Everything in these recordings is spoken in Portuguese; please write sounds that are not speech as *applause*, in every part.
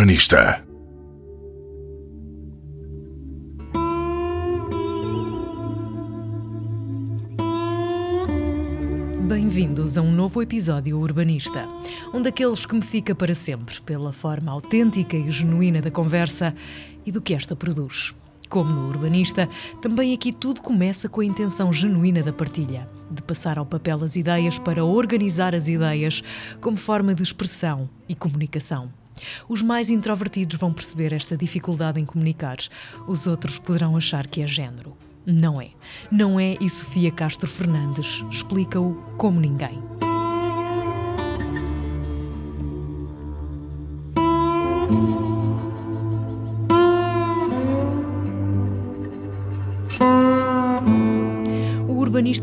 Urbanista. Bem-vindos a um novo episódio Urbanista, um daqueles que me fica para sempre pela forma autêntica e genuína da conversa e do que esta produz. Como no Urbanista, também aqui tudo começa com a intenção genuína da partilha, de passar ao papel as ideias para organizar as ideias como forma de expressão e comunicação. Os mais introvertidos vão perceber esta dificuldade em comunicar, os outros poderão achar que é género. Não é. Não é e Sofia Castro Fernandes explica-o como ninguém.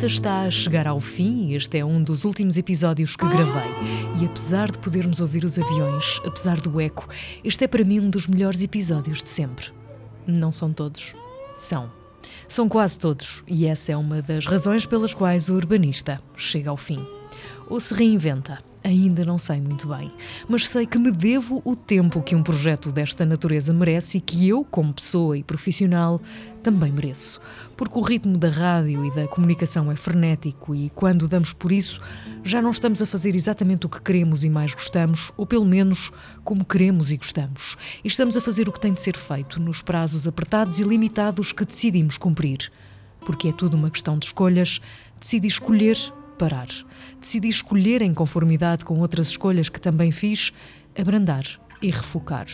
Está a chegar ao fim este é um dos últimos episódios que gravei. E apesar de podermos ouvir os aviões, apesar do eco, este é para mim um dos melhores episódios de sempre. Não são todos. São. São quase todos, e essa é uma das razões pelas quais o urbanista chega ao fim. Ou se reinventa. Ainda não sei muito bem, mas sei que me devo o tempo que um projeto desta natureza merece e que eu, como pessoa e profissional, também mereço. Porque o ritmo da rádio e da comunicação é frenético e, quando damos por isso, já não estamos a fazer exatamente o que queremos e mais gostamos, ou pelo menos como queremos e gostamos. E estamos a fazer o que tem de ser feito nos prazos apertados e limitados que decidimos cumprir. Porque é tudo uma questão de escolhas, decidi escolher parar. Decidi escolher, em conformidade com outras escolhas que também fiz, abrandar e refocar.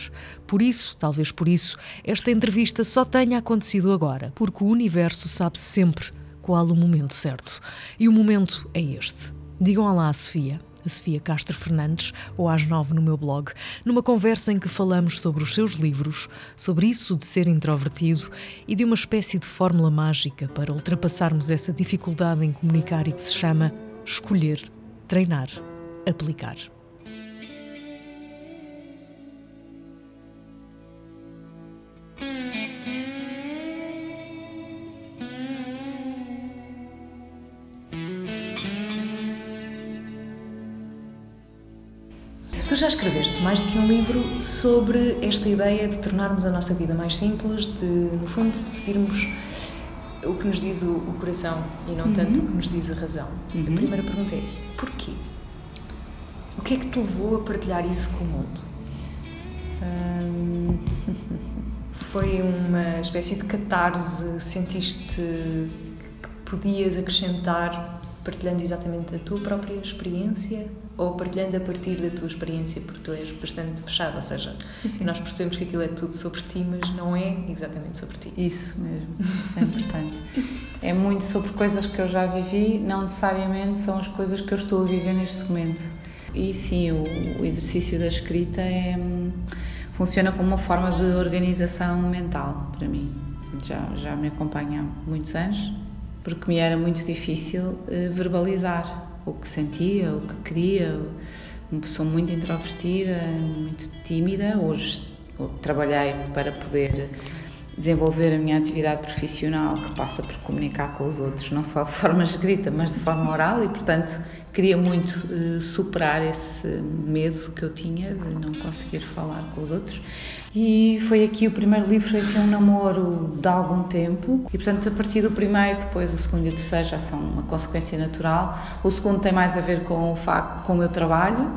Por isso, talvez por isso, esta entrevista só tenha acontecido agora, porque o universo sabe sempre qual o momento certo. E o momento é este. Digam olá à Sofia, a Sofia Castro Fernandes, ou às nove no meu blog, numa conversa em que falamos sobre os seus livros, sobre isso de ser introvertido e de uma espécie de fórmula mágica para ultrapassarmos essa dificuldade em comunicar e que se chama escolher, treinar, aplicar. Tu já escreveste mais do que um livro sobre esta ideia de tornarmos a nossa vida mais simples, de, no fundo, de seguirmos o que nos diz o, o coração e não tanto o que nos diz a razão. A primeira pergunta é: porquê? O que é que te levou a partilhar isso com o mundo? Hum, *laughs* Foi uma espécie de catarse? Sentiste que podias acrescentar partilhando exatamente a tua própria experiência ou partilhando a partir da tua experiência, porque tu és bastante fechado, ou seja, Sim, nós percebemos que aquilo é tudo sobre ti, mas não é exatamente sobre ti. Isso mesmo, isso é importante. é muito sobre coisas que eu já vivi, não necessariamente são as coisas que eu estou a viver neste momento. E sim, o, o exercício da escrita é, hum, funciona como uma forma de organização mental para mim. Já, já me acompanha há muitos anos, porque me era muito difícil eh, verbalizar o que sentia, o que queria. Uma pessoa muito introvertida, muito tímida. Hoje trabalhei para poder desenvolver a minha atividade profissional, que passa por comunicar com os outros, não só de forma escrita, mas de forma oral, e portanto queria muito eh, superar esse medo que eu tinha de não conseguir falar com os outros. E foi aqui o primeiro livro, foi assim um namoro de algum tempo. E portanto, a partir do primeiro, depois o segundo e o terceiro já são uma consequência natural. O segundo tem mais a ver com o facto, com o meu trabalho,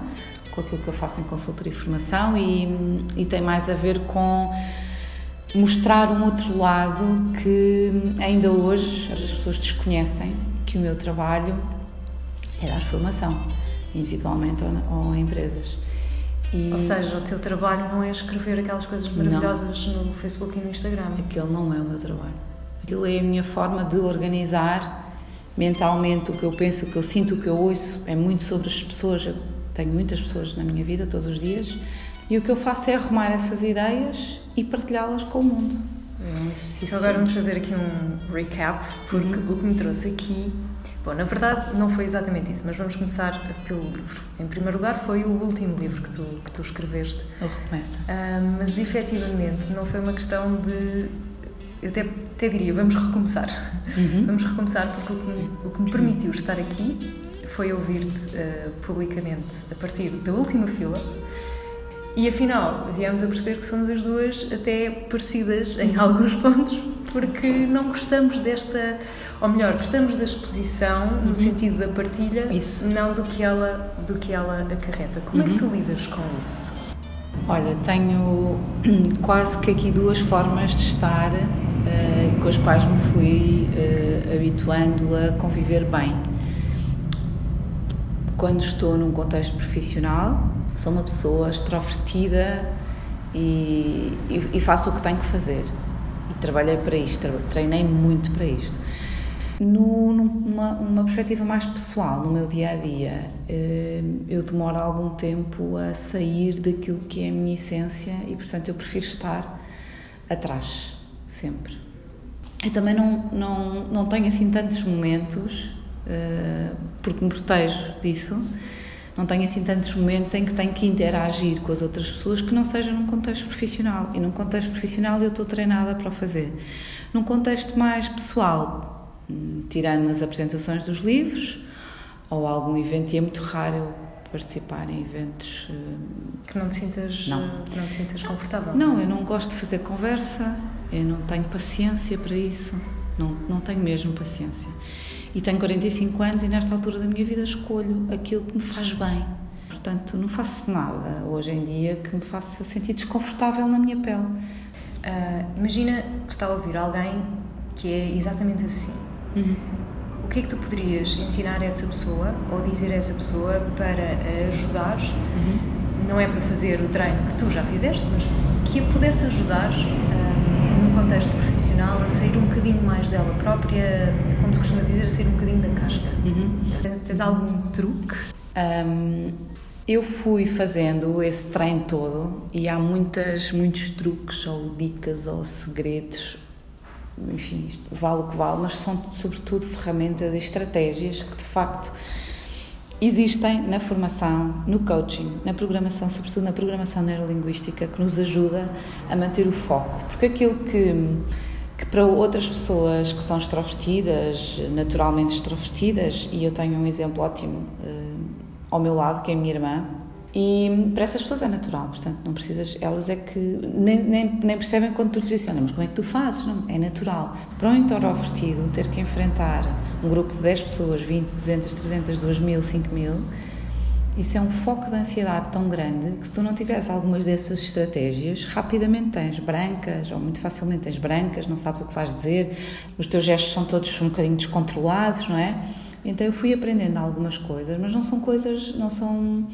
com aquilo que eu faço em consultoria e formação, e, e tem mais a ver com mostrar um outro lado que ainda hoje as pessoas desconhecem, que o meu trabalho é dar formação, individualmente ou, ou a empresas. E... Ou seja, o teu trabalho não é escrever aquelas coisas maravilhosas não. no Facebook e no Instagram. Aquele não é o meu trabalho. Aquilo é a minha forma de organizar mentalmente o que eu penso, o que eu sinto, o que eu ouço. É muito sobre as pessoas. Eu tenho muitas pessoas na minha vida todos os dias. E o que eu faço é arrumar essas ideias e partilhá-las com o mundo. É então agora vamos fazer aqui um recap, porque uhum. o que me trouxe aqui Bom, na verdade não foi exatamente isso, mas vamos começar pelo livro. Em primeiro lugar foi o último livro que tu, que tu escreveste. O Recomeça. Uh, mas efetivamente não foi uma questão de... Eu até, até diria, vamos recomeçar. Uhum. Vamos recomeçar porque o que, me, o que me permitiu estar aqui foi ouvir-te uh, publicamente a partir da última fila E afinal, viemos a perceber que somos as duas até parecidas em *laughs* alguns pontos, porque não gostamos desta, ou melhor, gostamos da exposição no uhum. sentido da partilha, isso. não do que ela, do que ela acarreta. Como uhum. é que tu uhum. lidas com isso? Olha, tenho *clears throat* quase que aqui duas formas de estar uh, com as quais me fui uh, habituando a conviver bem. Quando estou num contexto profissional, sou uma pessoa extrovertida e, e, e faço o que tenho que fazer. E trabalhei para isto, treinei muito para isto. No, numa uma perspectiva mais pessoal, no meu dia a dia, eh, eu demoro algum tempo a sair daquilo que é a minha essência e, portanto, eu prefiro estar atrás, sempre. Eu também não, não, não tenho assim tantos momentos, eh, porque me protejo disso, não tenho assim tantos momentos em que tenho que interagir com as outras pessoas que não sejam num contexto profissional. E num contexto profissional eu estou treinada para o fazer. Num contexto mais pessoal, tirando as apresentações dos livros ou algum evento, e é muito raro participar em eventos hum, que não te sintas não. não te sintas confortável. Não, eu não gosto de fazer conversa, eu não tenho paciência para isso, não não tenho mesmo paciência. E tenho 45 anos e nesta altura da minha vida escolho aquilo que me faz bem. Portanto, não faço nada hoje em dia que me faça sentir desconfortável na minha pele. Uh, imagina que está a ouvir alguém que é exatamente assim. Uhum. O que é que tu poderias ensinar a essa pessoa ou dizer a essa pessoa para a ajudar? Uhum. Não é para fazer o treino que tu já fizeste, mas que a pudesse ajudar num contexto profissional a sair um bocadinho mais dela própria, como se costuma dizer, a sair um bocadinho da casca. Uhum. Tens, tens, algum truque? Um, eu fui fazendo esse treino todo e há muitas, muitos truques ou dicas ou segredos, enfim, vale o que vale, mas são sobretudo ferramentas e estratégias que de facto existem na formação, no coaching, na programação, sobretudo na programação neurolinguística, que nos ajuda a manter o foco. Porque aquilo que que para outras pessoas que são extrovertidas, naturalmente extrovertidas, e eu tenho um exemplo ótimo uh, ao meu lado, que é a minha irmã, e para essas pessoas é natural, portanto, não precisas, elas é que nem, nem, nem percebem quando tu lhes dizes, mas como é que tu fazes? Não, é natural. Para um introvertido, ter que enfrentar um grupo de 10 pessoas, 20, 200, 300, 2 mil, 5 mil, isso é um foco de ansiedade tão grande que se tu não tiveres algumas dessas estratégias, rapidamente tens brancas, ou muito facilmente tens brancas, não sabes o que vais dizer, os teus gestos são todos um bocadinho descontrolados, não é? Então eu fui aprendendo algumas coisas, mas não são coisas, não são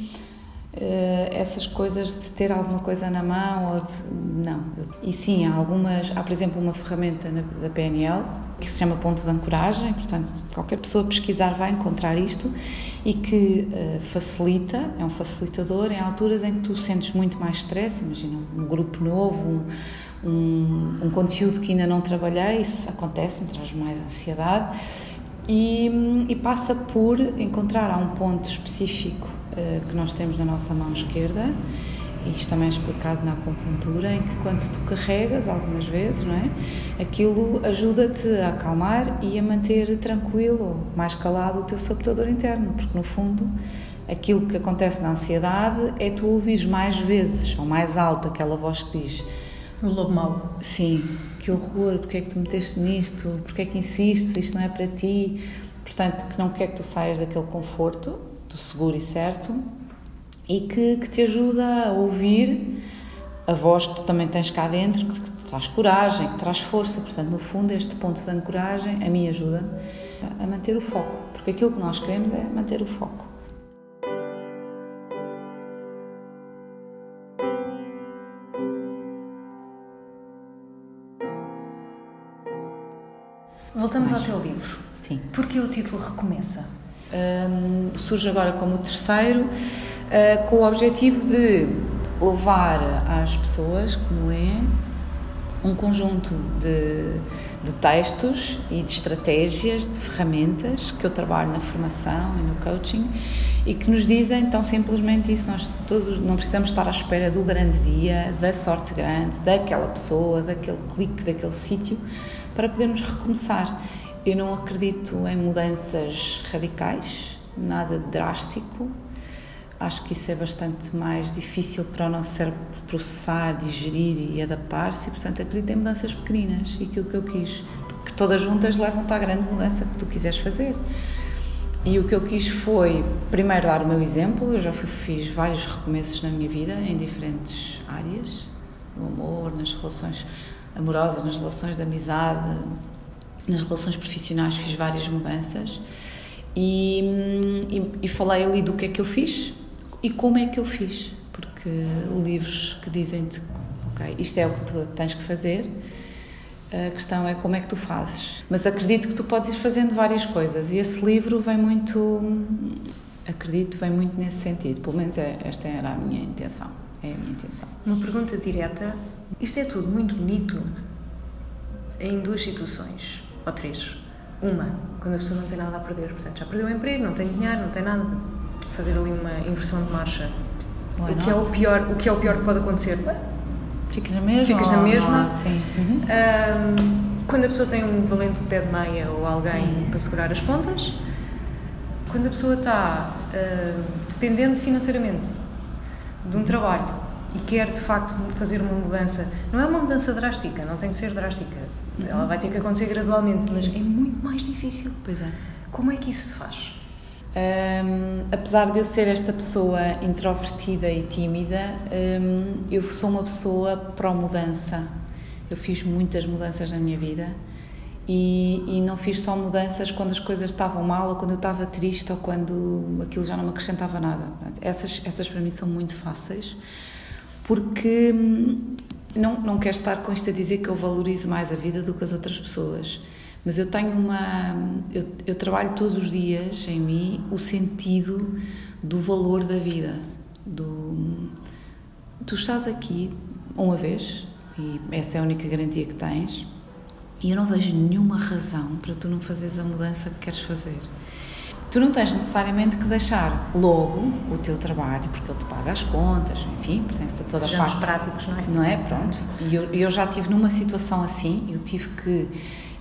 essas coisas de ter alguma coisa na mão ou de, não. E sim há algumas há por exemplo uma ferramenta na, da PNL que se chama ponto de ancoragem portanto qualquer pessoa pesquisar vai encontrar isto e que uh, facilita é um facilitador em alturas em que tu sentes muito mais stress imagina um grupo novo um, um, um conteúdo que ainda não trabalhei isso acontece me traz mais ansiedade e, e passa por encontrar a um ponto específico que nós temos na nossa mão esquerda, e isto também é explicado na acupuntura, em que quando tu carregas algumas vezes, não é? Aquilo ajuda-te a acalmar e a manter tranquilo, mais calado o teu sabotador interno, porque no fundo aquilo que acontece na ansiedade é tu ouvires mais vezes ou mais alto aquela voz que diz o lobo mau. Sim, que horror, porque é que tu meteste nisto, porque é que insistes, isto não é para ti. Portanto, que não quer que tu saias daquele conforto, do seguro e certo, e que, que te ajuda a ouvir a voz que tu também tens cá dentro, que te traz coragem, que traz força. Portanto, no fundo, este ponto de ancoragem a mim ajuda a manter o foco, porque aquilo que nós queremos é manter o foco. Voltamos ao teu livro. Sim. Porque o título recomeça? Um, surge agora como o terceiro, uh, com o objetivo de levar às pessoas me leem um conjunto de, de, textos e de estratégias, de ferramentas que eu trabalho na formação e no coaching e que nos dizem tão simplesmente isso. Nós todos não precisamos estar à espera do grande dia, da sorte grande, daquela pessoa, daquele clique, daquele sítio para podermos recomeçar. Eu não acredito em mudanças radicais, nada drástico. acho que isso é bastante mais difícil para o nosso cérebro processar, digerir e adaptar-se, portanto acredito em mudanças pequeninas aquilo que eu quis, que todas juntas levam-te à grande mudança que tu quiseres fazer. E o que eu quis foi, primeiro, dar o meu exemplo. Eu já fiz vários recomeços na minha vida, em diferentes áreas, no amor, nas relações amorosas, nas relações de amizade, nas relações profissionais, fiz várias mudanças. E, e, e falei ali do que é que eu fiz e como é que eu fiz. Porque livros que dizem-te, ok, isto é o que tu tens que fazer a questão é como é que tu fazes. Mas acredito que tu podes ir fazendo várias coisas e esse livro vem muito, acredito, vem muito nesse sentido. Pelo menos é, esta era a minha intenção. É a minha intenção. Uma pergunta direta. Isto é tudo muito bonito em duas situações, ou três. Uma, quando a pessoa não tem nada a perder, portanto, já perdeu o emprego, não tem dinheiro, não tem nada, fazer ali uma inversão de marcha. o que, é o pior, o que é o pior que pode acontecer? Ficas na mesma? Ficas na mesma. sim. Uhum. Um, quando a pessoa tem um valente pé de meia ou alguém uhum. para segurar as pontas, quando a pessoa está uh, dependente financeiramente de um trabalho e quer de facto fazer uma mudança, não é uma mudança drástica, não tem que ser drástica, uhum. ela vai ter que acontecer gradualmente, mas Sim. é muito mais difícil. Pois é. Como é que isso se faz? Um, apesar de eu ser esta pessoa introvertida e tímida, um, eu sou uma pessoa pró-mudança. Eu fiz muitas mudanças na minha vida e, e, não fiz só mudanças quando as coisas estavam mal ou quando eu estava triste ou quando aquilo já não me acrescentava nada. Essas, essas para mim são muito fáceis porque hum, não, não quero estar com isto a dizer que eu valorizo mais a vida do que as outras pessoas mas eu tenho uma. Eu, eu trabalho todos os dias em mim o sentido do valor da vida. Do, tu estás aqui uma vez, e essa é a única garantia que tens, e eu não vejo nenhuma razão para tu não fazeres a mudança que queres fazer. Tu não tens necessariamente que deixar logo o teu trabalho, porque ele te paga as contas, enfim, pertence a toda Sejamos a parte. práticos, não é? Não é? Pronto. E eu, eu já estive numa situação assim, eu tive que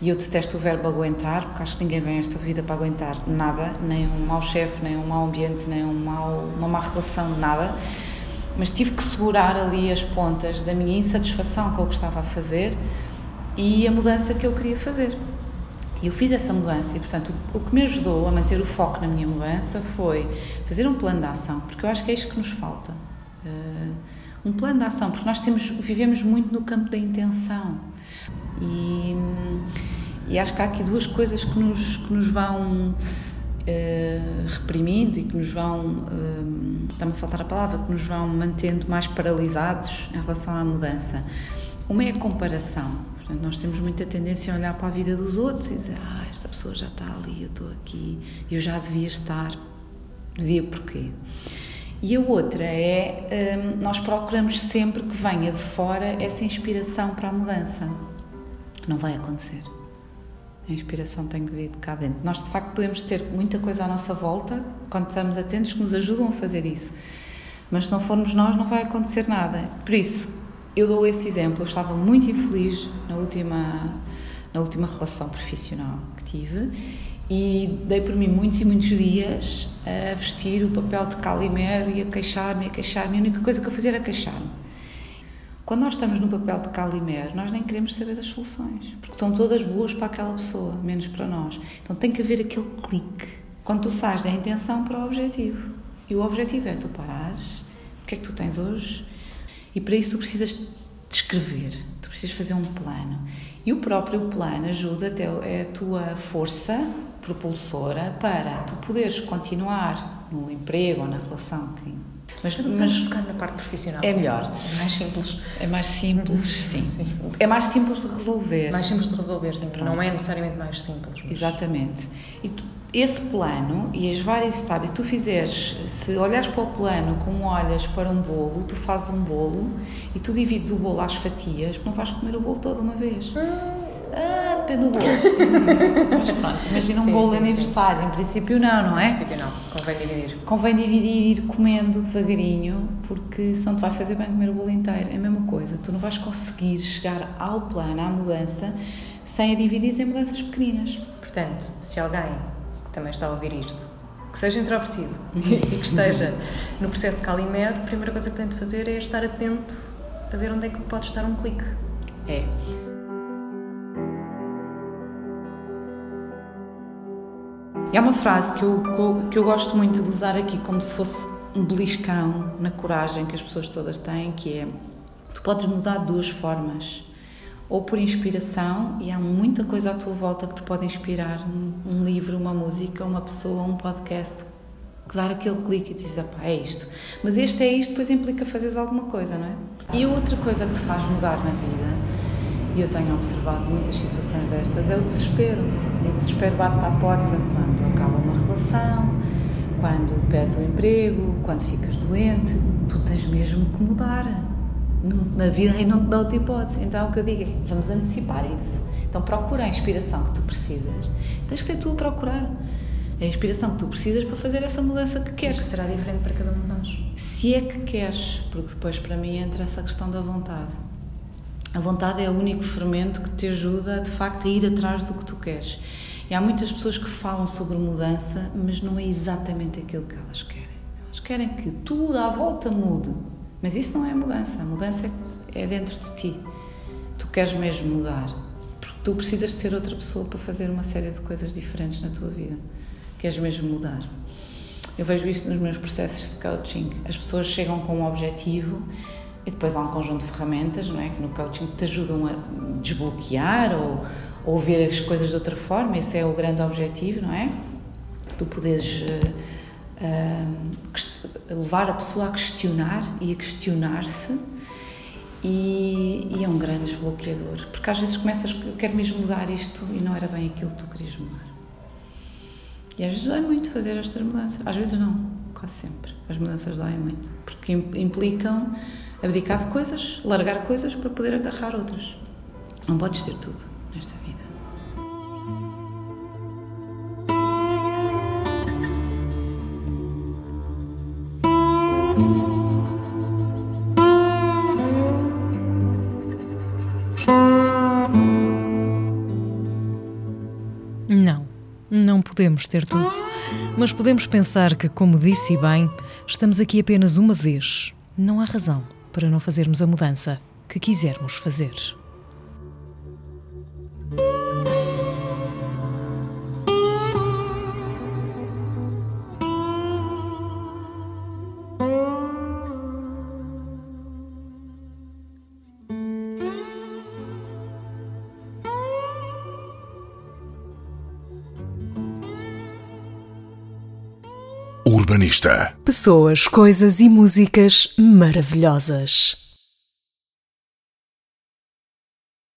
e eu detesto o verbo aguentar, porque acho que ninguém vem a esta vida para aguentar nada, nem um mau chefe, nem um mau ambiente, nem um mau, uma má relação, nada. Mas tive que segurar ali as pontas da minha insatisfação com o que estava a fazer e a mudança que eu queria fazer. E eu fiz essa mudança e, portanto, o que me ajudou a manter o foco na minha mudança foi fazer um plano de ação, porque eu acho que é isto que nos falta. Uh, um plano de ação, porque nós temos, vivemos muito no campo da intenção. E, e acho que há aqui duas coisas que nos, que nos vão uh, reprimindo e que nos vão, uh, está-me a faltar a palavra, que nos vão mantendo mais paralisados em relação à mudança. Uma é a comparação. Portanto, nós temos muita tendência a olhar para a vida dos outros e dizer: Ah, esta pessoa já está ali, eu estou aqui, eu já devia estar. Devia porquê? E a outra é, hum, nós procuramos sempre que venha de fora essa inspiração para a mudança. Não vai acontecer. A inspiração tem que vir de cá dentro. Nós, de facto, podemos ter muita coisa à nossa volta, quando estamos atentos, que nos ajudam a fazer isso. Mas se não formos nós, não vai acontecer nada. Por isso, eu dou esse exemplo. Eu estava muito infeliz na última, na última relação profissional que tive e dei por mim muitos e muitos dias a vestir o papel de Calimero e a queixar-me, a queixar-me. A única coisa que eu fazia era queixar-me. Quando nós estamos no papel de Calimero, nós nem queremos saber das soluções, porque estão todas boas para aquela pessoa, menos para nós. Então tem que haver aquele clique. Quando tu sais da intenção para o objetivo. E o objetivo é tu parares, o que é que tu tens hoje? E para isso tu precisas descrever, tu precisas fazer um plano. E o próprio plano ajuda até é a tua força propulsora para tu poderes continuar no emprego ou na relação que mas vamos focar na parte profissional. É melhor. É mais simples. É mais simples, sim. sim. É mais simples de resolver. Mais simples de resolver, sim. Pronto. Não é necessariamente mais simples. Mas... Exatamente. E tu, esse plano e as várias etapas, tu fizeres, se olhares para o plano como olhas para um bolo, tu fazes um bolo e tu divides o bolo às fatias, não vais comer o bolo toda uma vez. Hum ah, depende do bolo. *laughs* Mas pronto, imagina um sim, bolo de aniversário. Sim. Em princípio, não, não é? Em princípio, não. Convém dividir. Convém dividir e ir comendo devagarinho, porque senão te vai fazer bem comer o bolo inteiro. É a mesma coisa. Tu não vais conseguir chegar ao plano, à mudança, sem a dividir em mudanças pequeninas. Portanto, se alguém que também está a ouvir isto que seja introvertido *laughs* e que esteja no processo de Calimero, a primeira coisa que tem de fazer é estar atento a ver onde é que pode estar um clique. É. É uma frase que eu, que eu gosto muito de usar aqui como se fosse um beliscão na coragem que as pessoas todas têm, que é tu podes mudar de duas formas ou por inspiração, e há muita coisa à tua volta que te pode inspirar um, um livro, uma música, uma pessoa, um podcast que dar aquele clique e dizer, pá, é isto. Mas este é isto, depois implica fazeres alguma coisa, não é? E outra coisa que te faz mudar na vida, e eu tenho observado muitas situações destas, é o desespero. O desespero bate à porta quando acaba uma relação, quando perdes o emprego, quando ficas doente, tu tens mesmo que mudar na vida e não te dá outra hipótese. Então o que eu digo é, vamos antecipar isso. Então procura a inspiração que tu precisas. Tens que ser tu a procurar a inspiração que tu precisas para fazer essa mudança que queres. Que será diferente para cada um de nós. Se é que queres, porque depois para mim entra essa questão da vontade. A vontade é o único fermento que te ajuda de facto a ir atrás do que tu queres. E há muitas pessoas que falam sobre mudança, mas não é exatamente aquilo que elas querem. Elas querem que tudo à volta mude. Mas isso não é mudança. A mudança é dentro de ti. Tu queres mesmo mudar. Porque tu precisas de ser outra pessoa para fazer uma série de coisas diferentes na tua vida. Queres mesmo mudar. Eu vejo isso nos meus processos de coaching. As pessoas chegam com um objetivo e depois há um conjunto de ferramentas não é? que no coaching te ajudam a desbloquear ou, ou ver as coisas de outra forma. Esse é o grande objetivo, não é? Tu podes. Uh, levar a pessoa a questionar e a questionar-se e, e, é um grande desbloqueador porque às vezes começas eu quero mesmo mudar isto e não era bem aquilo que tu querias mudar e às vezes dói muito fazer estas mudanças às vezes não, quase sempre as mudanças doem muito porque implicam abdicar de coisas, largar coisas para poder agarrar outras não podes ter tudo nesta vida Não, não podemos ter tudo. Mas podemos pensar que, como disse bem, estamos aqui apenas uma vez. Não há razão para não fazermos a mudança que quisermos fazer. Pessoas, coisas e músicas maravilhosas.